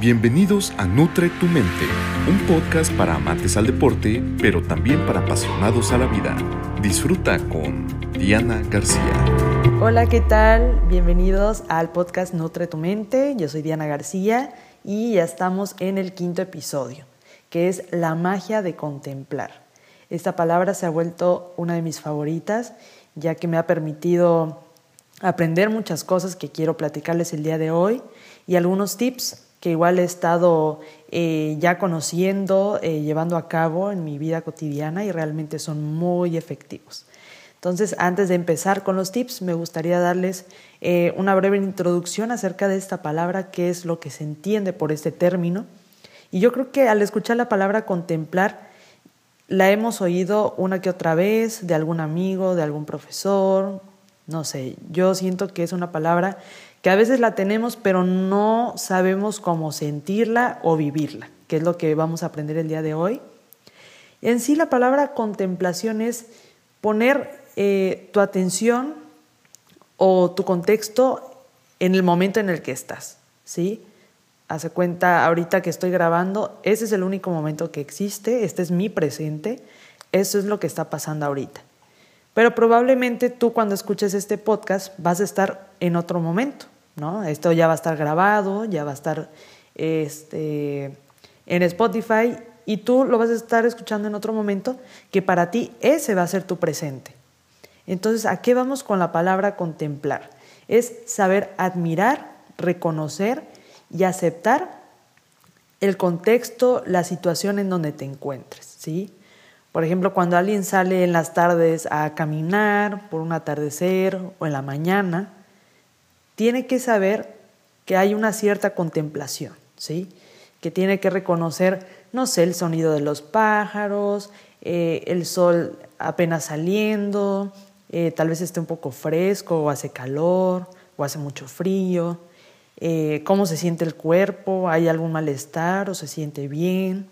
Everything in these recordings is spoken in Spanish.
Bienvenidos a Nutre tu Mente, un podcast para amantes al deporte, pero también para apasionados a la vida. Disfruta con Diana García. Hola, ¿qué tal? Bienvenidos al podcast Nutre tu Mente. Yo soy Diana García y ya estamos en el quinto episodio, que es la magia de contemplar. Esta palabra se ha vuelto una de mis favoritas, ya que me ha permitido aprender muchas cosas que quiero platicarles el día de hoy y algunos tips que igual he estado eh, ya conociendo, eh, llevando a cabo en mi vida cotidiana y realmente son muy efectivos. Entonces, antes de empezar con los tips, me gustaría darles eh, una breve introducción acerca de esta palabra, qué es lo que se entiende por este término. Y yo creo que al escuchar la palabra contemplar, la hemos oído una que otra vez de algún amigo, de algún profesor, no sé, yo siento que es una palabra que a veces la tenemos pero no sabemos cómo sentirla o vivirla, que es lo que vamos a aprender el día de hoy. En sí la palabra contemplación es poner eh, tu atención o tu contexto en el momento en el que estás, ¿sí? Hace cuenta, ahorita que estoy grabando, ese es el único momento que existe, este es mi presente, eso es lo que está pasando ahorita. Pero probablemente tú cuando escuches este podcast vas a estar en otro momento, ¿no? Esto ya va a estar grabado, ya va a estar este, en Spotify y tú lo vas a estar escuchando en otro momento que para ti ese va a ser tu presente. Entonces, ¿a qué vamos con la palabra contemplar? Es saber admirar, reconocer y aceptar el contexto, la situación en donde te encuentres, ¿sí? Por ejemplo, cuando alguien sale en las tardes a caminar por un atardecer o en la mañana, tiene que saber que hay una cierta contemplación, ¿sí? Que tiene que reconocer, no sé, el sonido de los pájaros, eh, el sol apenas saliendo, eh, tal vez esté un poco fresco o hace calor o hace mucho frío, eh, cómo se siente el cuerpo, hay algún malestar o se siente bien.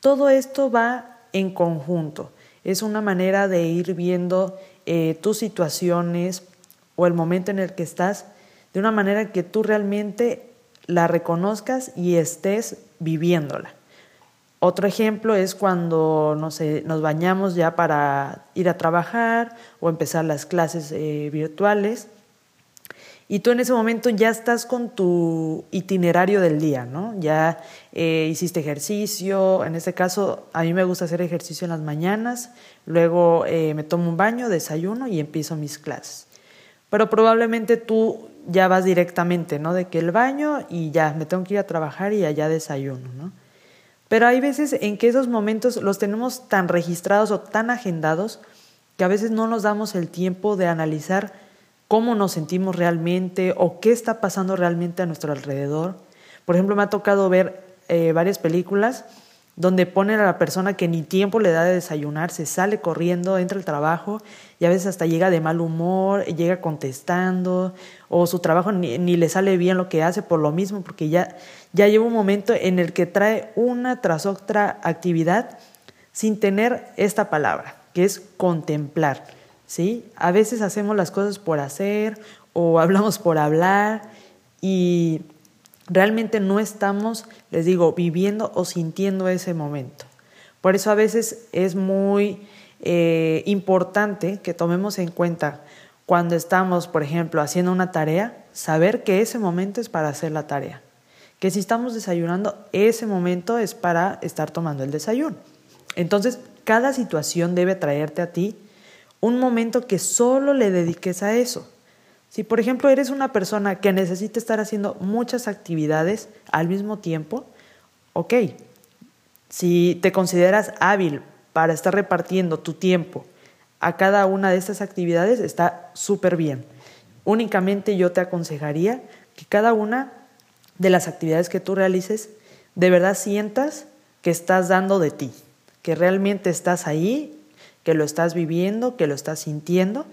Todo esto va en conjunto, es una manera de ir viendo tus situaciones o el momento en el que estás de una manera que tú realmente la reconozcas y estés viviéndola. Otro ejemplo es cuando no sé, nos bañamos ya para ir a trabajar o empezar las clases eh, virtuales y tú en ese momento ya estás con tu itinerario del día, ¿no? Ya eh, hiciste ejercicio, en este caso a mí me gusta hacer ejercicio en las mañanas, luego eh, me tomo un baño, desayuno y empiezo mis clases. Pero probablemente tú ya vas directamente, ¿no? De que el baño y ya me tengo que ir a trabajar y allá desayuno, ¿no? Pero hay veces en que esos momentos los tenemos tan registrados o tan agendados que a veces no nos damos el tiempo de analizar cómo nos sentimos realmente o qué está pasando realmente a nuestro alrededor. Por ejemplo, me ha tocado ver eh, varias películas donde ponen a la persona que ni tiempo le da de desayunar, se sale corriendo, entra al trabajo y a veces hasta llega de mal humor, llega contestando o su trabajo ni, le sale bien lo que hace por lo mismo, porque ya, ya lleva un momento en el que trae una tras otra actividad sin tener esta palabra, que es contemplar. ¿sí? A veces hacemos las cosas por hacer o hablamos por hablar y realmente no estamos, les digo, viviendo o sintiendo ese momento. Por eso a veces es muy eh, importante que tomemos en cuenta cuando estamos, por ejemplo, haciendo una tarea, saber que ese momento es para hacer la tarea. Que si estamos desayunando, ese momento es para estar tomando el desayuno. Entonces, cada situación debe traerte a ti un momento que solo le dediques a eso. Si por ejemplo eres una persona que necesita estar haciendo muchas actividades al mismo tiempo, ok. Si te consideras hábil para estar repartiendo tu tiempo a cada una de estas actividades, está súper bien. Únicamente yo te aconsejaría que cada una de las actividades que tú realices, de verdad sientas que estás dando de ti, que realmente estás ahí, que lo estás viviendo, que lo estás sintiendo.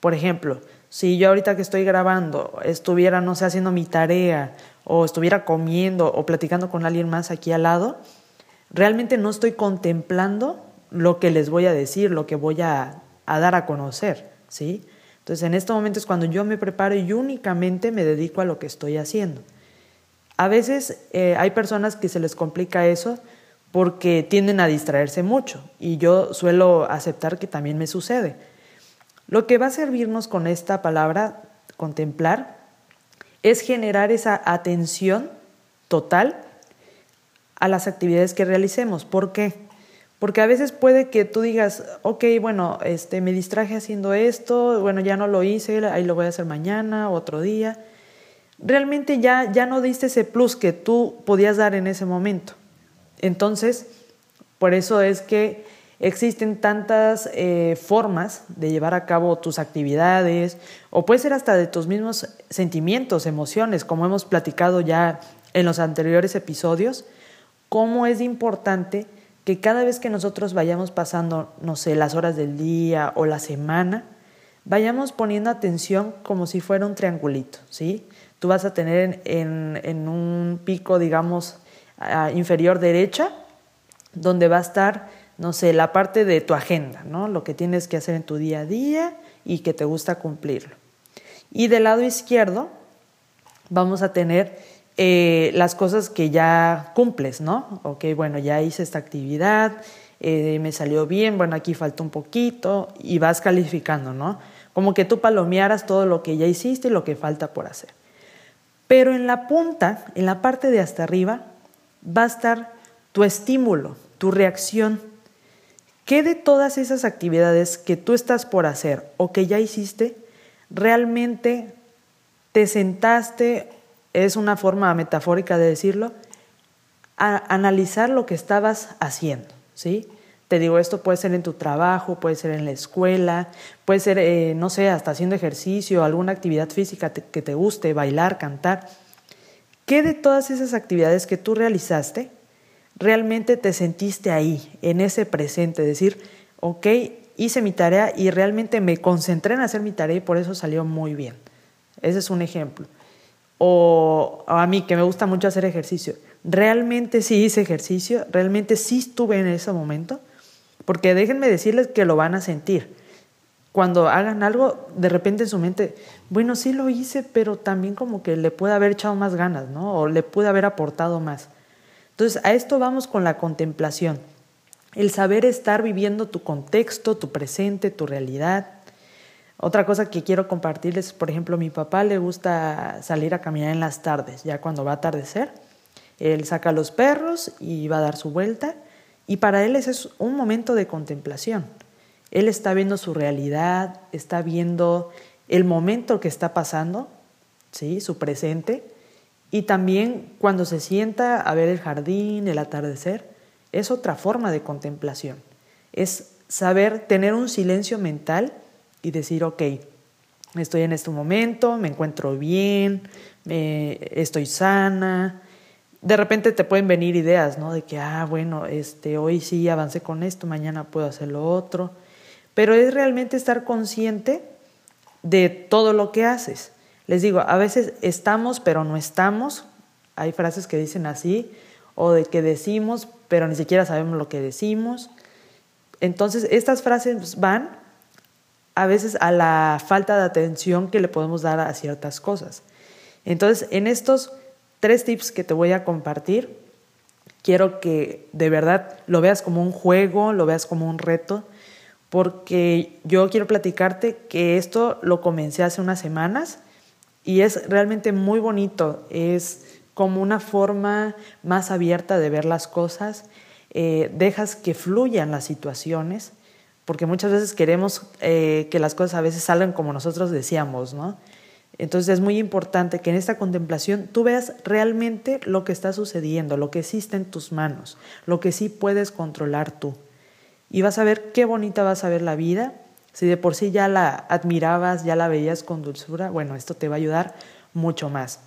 Por ejemplo, si yo ahorita que estoy grabando estuviera, no sé, haciendo mi tarea o estuviera comiendo o platicando con alguien más aquí al lado, realmente no estoy contemplando lo que les voy a decir, lo que voy a, dar a conocer, ¿sí? Entonces en este momento es cuando yo me preparo y únicamente me dedico a lo que estoy haciendo. A veces eh, hay personas que se les complica eso porque tienden a distraerse mucho y yo suelo aceptar que también me sucede. Lo que va a servirnos con esta palabra contemplar es generar esa atención total a las actividades que realicemos. ¿Por qué? Porque a veces puede que tú digas, ok, bueno, este, me distraje haciendo esto, bueno, ya no lo hice, ahí lo voy a hacer mañana, otro día. Realmente ya, ya no diste ese plus que tú podías dar en ese momento. Entonces, por eso es que existen tantas eh, formas de llevar a cabo tus actividades, o puede ser hasta de tus mismos sentimientos, emociones, como hemos platicado ya en los anteriores episodios, cómo es importante que cada vez que nosotros vayamos pasando, no sé, las horas del día o la semana, vayamos poniendo atención como si fuera un triangulito, ¿sí? Tú vas a tener en, en un pico, digamos, inferior derecha, donde va a estar, no sé, la parte de tu agenda, ¿no? Lo que tienes que hacer en tu día a día y que te gusta cumplirlo. Y del lado izquierdo vamos a tener eh, las cosas que ya cumples, ¿no? Ok, bueno, ya hice esta actividad, eh, me salió bien, bueno, aquí falta un poquito y vas calificando, ¿no? Como que tú palomearas todo lo que ya hiciste y lo que falta por hacer. Pero en la punta, en la parte de hasta arriba, va a estar tu estímulo, tu reacción. ¿Qué de todas esas actividades que tú estás por hacer o que ya hiciste, realmente te sentaste, es una forma metafórica de decirlo, a analizar lo que estabas haciendo, ¿sí? Te digo, esto puede ser en tu trabajo, puede ser en la escuela, puede ser, eh, no sé, hasta haciendo ejercicio, alguna actividad física que te guste, bailar, cantar. ¿Qué de todas esas actividades que tú realizaste realmente te sentiste ahí, en ese presente? Decir, ok, hice mi tarea y realmente me concentré en hacer mi tarea y por eso salió muy bien. Ese es un ejemplo. O a mí que me gusta mucho hacer ejercicio. ¿Realmente sí hice ejercicio? ¿Realmente sí estuve en ese momento? Porque déjenme decirles que lo van a sentir cuando hagan algo, de repente en su mente, bueno, sí lo hice, pero también como que le puede haber echado más ganas, ¿no? O le puede haber aportado más. Entonces, a esto vamos con la contemplación. El saber estar viviendo tu contexto, tu presente, tu realidad. Otra cosa que quiero compartirles, por ejemplo, a mi papá le gusta salir a caminar en las tardes, ya cuando va a atardecer. Él saca los perros y va a dar su vuelta. Y para él ese es un momento de contemplación él está viendo su realidad, está viendo el momento que está pasando, ¿sí? su presente, y también cuando se sienta a ver el jardín, el atardecer, es otra forma de contemplación. Es saber tener un silencio mental y decir, ok, estoy en este momento, me encuentro bien, estoy sana. De repente te pueden venir ideas, ¿no? De que, ah, bueno, este, hoy sí avancé con esto, mañana puedo hacer lo otro pero es realmente estar consciente de todo lo que haces. Les digo, a veces estamos, pero no estamos. Hay frases que dicen así, o de que decimos, pero ni siquiera sabemos lo que decimos. Entonces, estas frases van a veces a la falta de atención que le podemos dar a ciertas cosas. Entonces, en estos tres tips que te voy a compartir, quiero que de verdad lo veas como un juego, lo veas como un reto porque yo quiero platicarte que esto lo comencé hace unas semanas y es realmente muy bonito, es como una forma más abierta de ver las cosas, eh, dejas que fluyan las situaciones, porque muchas veces queremos eh, que las cosas a veces salgan como nosotros decíamos, ¿no? Entonces es muy importante que en esta contemplación tú veas realmente lo que está sucediendo, lo que existe en tus manos, lo que sí puedes controlar tú y vas a ver qué bonita vas a ver la vida. Si de por sí ya la admirabas, ya la veías con dulzura, bueno, esto te va a ayudar mucho más.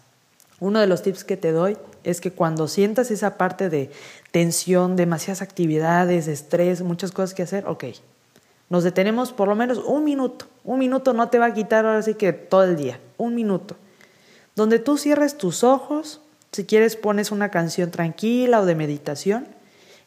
Uno de los tips que te doy es que cuando sientas esa parte de tensión, demasiadas actividades, estrés, muchas cosas que hacer, ok, nos detenemos por lo menos un minuto. Un minuto no te va a quitar ahora sí que todo el día, un minuto. Donde tú cierres tus ojos, si quieres pones una canción tranquila o de meditación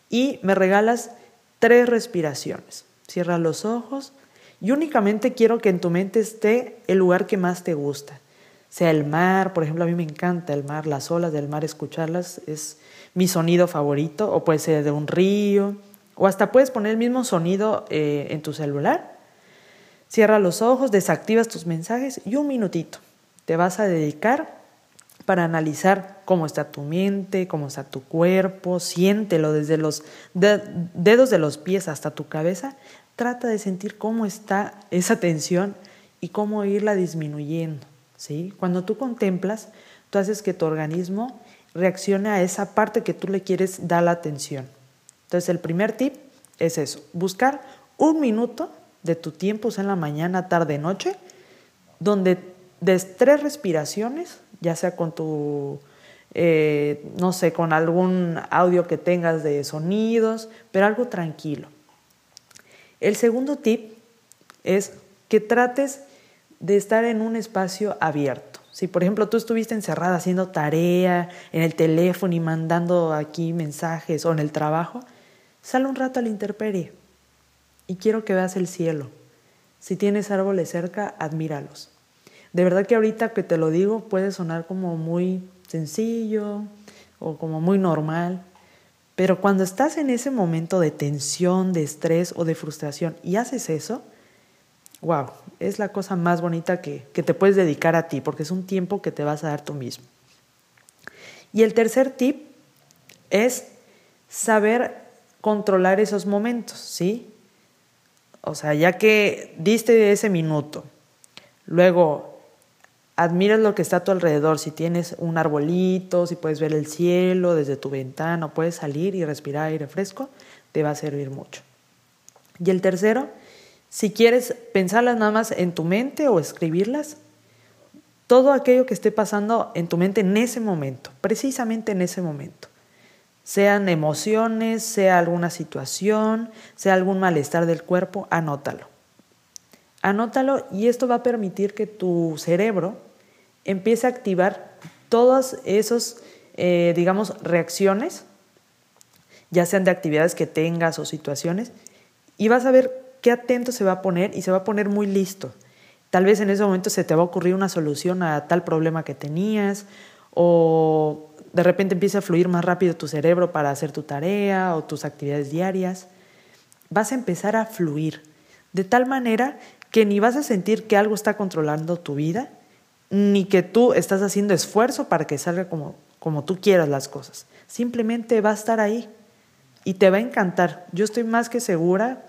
y me regalas tres respiraciones. Cierra los ojos y únicamente quiero que en tu mente esté el lugar que más te gusta. sea el mar, por ejemplo, a mí me encanta el mar, las olas del mar, escucharlas es mi sonido favorito, o puede ser de un río, o hasta puedes poner el mismo sonido eh, en tu celular. Cierra los ojos, desactivas tus mensajes y un minutito te vas a dedicar para analizar cómo está tu mente, cómo está tu cuerpo, siéntelo desde los dedos de los pies hasta tu cabeza, trata de sentir cómo está esa tensión y cómo irla disminuyendo. ¿sí? Cuando tú contemplas, tú haces que tu organismo reaccione a esa parte que tú le quieres dar la atención. Entonces el primer tip es eso, buscar un minuto de tu tiempo, sea en la mañana, tarde, noche, donde des tres respiraciones ya sea con tu, eh, no sé, con algún audio que tengas de sonidos, pero algo tranquilo. El segundo tip es que trates de estar en un espacio abierto. Si por ejemplo tú estuviste encerrada haciendo tarea en el teléfono y mandando aquí mensajes o en el trabajo, sal un rato a la intemperie y quiero que veas el cielo. Si tienes árboles cerca, admíralos. De verdad que ahorita que te lo digo puede sonar como muy sencillo o como muy normal, pero cuando estás en ese momento de tensión, de estrés o de frustración y haces eso, wow, es la cosa más bonita que, que te puedes dedicar a ti, porque es un tiempo que te vas a dar tú mismo. Y el tercer tip es saber controlar esos momentos, ¿sí? O sea, ya que diste ese minuto, luego admiras lo que está a tu alrededor, si tienes un arbolito, si puedes ver el cielo desde tu ventana, puedes salir y respirar aire fresco, te va a servir mucho. Y el tercero, si quieres pensarlas nada más en tu mente o escribirlas, todo aquello que esté pasando en tu mente en ese momento, precisamente en ese momento. Sean emociones, sea alguna situación, sea algún malestar del cuerpo, anótalo. Anótalo y esto va a permitir que tu cerebro empieza a activar todas esas, eh, digamos, reacciones, ya sean de actividades que tengas o situaciones, y vas a ver qué atento se va a poner y se va a poner muy listo. Tal vez en ese momento se te va a ocurrir una solución a tal problema que tenías o de repente empieza a fluir más rápido tu cerebro para hacer tu tarea o tus actividades diarias. Vas a empezar a fluir de tal manera que ni vas a sentir que algo está controlando tu vida, ni que tú estás haciendo esfuerzo para que salga como, como tú quieras las cosas. Simplemente va a estar ahí y te va a encantar. Yo estoy más que segura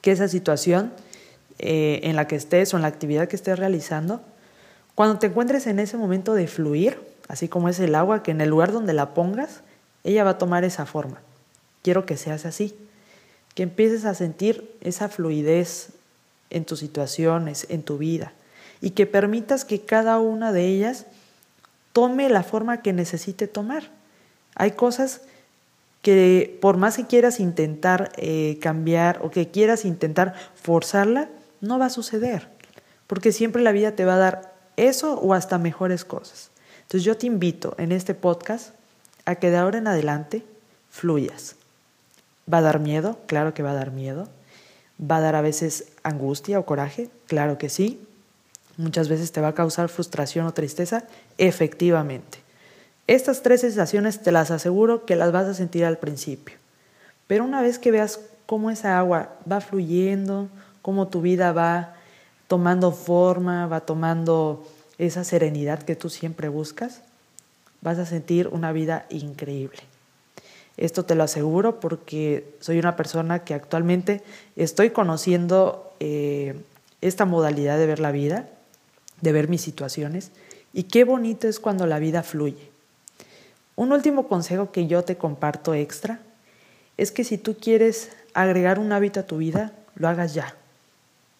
que esa situación eh, en la que estés o en la actividad que estés realizando, cuando te encuentres en ese momento de fluir, así como es el agua, que en el lugar donde la pongas, ella va a tomar esa forma. Quiero que seas así, que empieces a sentir esa fluidez en tus situaciones, en tu vida y que permitas que cada una de ellas tome la forma que necesite tomar. Hay cosas que por más que quieras intentar eh, cambiar o que quieras intentar forzarla, no va a suceder, porque siempre la vida te va a dar eso o hasta mejores cosas. Entonces yo te invito en este podcast a que de ahora en adelante fluyas. ¿Va a dar miedo? Claro que va a dar miedo. ¿Va a dar a veces angustia o coraje? Claro que sí muchas veces te va a causar frustración o tristeza, efectivamente. Estas tres sensaciones te las aseguro que las vas a sentir al principio. Pero una vez que veas cómo esa agua va fluyendo, cómo tu vida va tomando forma, va tomando esa serenidad que tú siempre buscas, vas a sentir una vida increíble. Esto te lo aseguro porque soy una persona que actualmente estoy conociendo eh, esta modalidad de ver la vida de ver mis situaciones y qué bonito es cuando la vida fluye. Un último consejo que yo te comparto extra es que si tú quieres agregar un hábito a tu vida, lo hagas ya.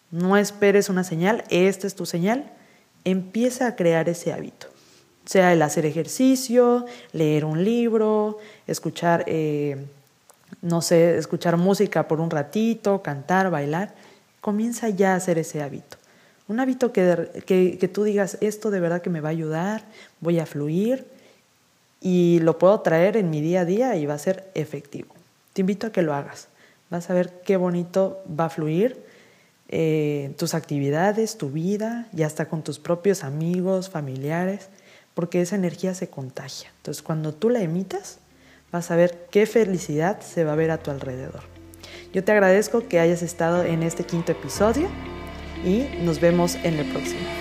No esperes una señal, esta es tu señal, empieza a crear ese hábito. Sea el hacer ejercicio, leer un libro, escuchar, eh, no sé, escuchar música por un ratito, cantar, bailar, comienza ya a hacer ese hábito. Un hábito que, que, tú digas, esto de verdad que me va a ayudar, voy a fluir y lo puedo traer en mi día a día y va a ser efectivo. Te invito a que lo hagas. Vas a ver qué bonito va a fluir eh, tus actividades, tu vida y hasta con tus propios amigos, familiares, porque esa energía se contagia. Entonces cuando tú la emitas, vas a ver qué felicidad se va a ver a tu alrededor. Yo te agradezco que hayas estado en este quinto episodio y nos vemos en el próximo.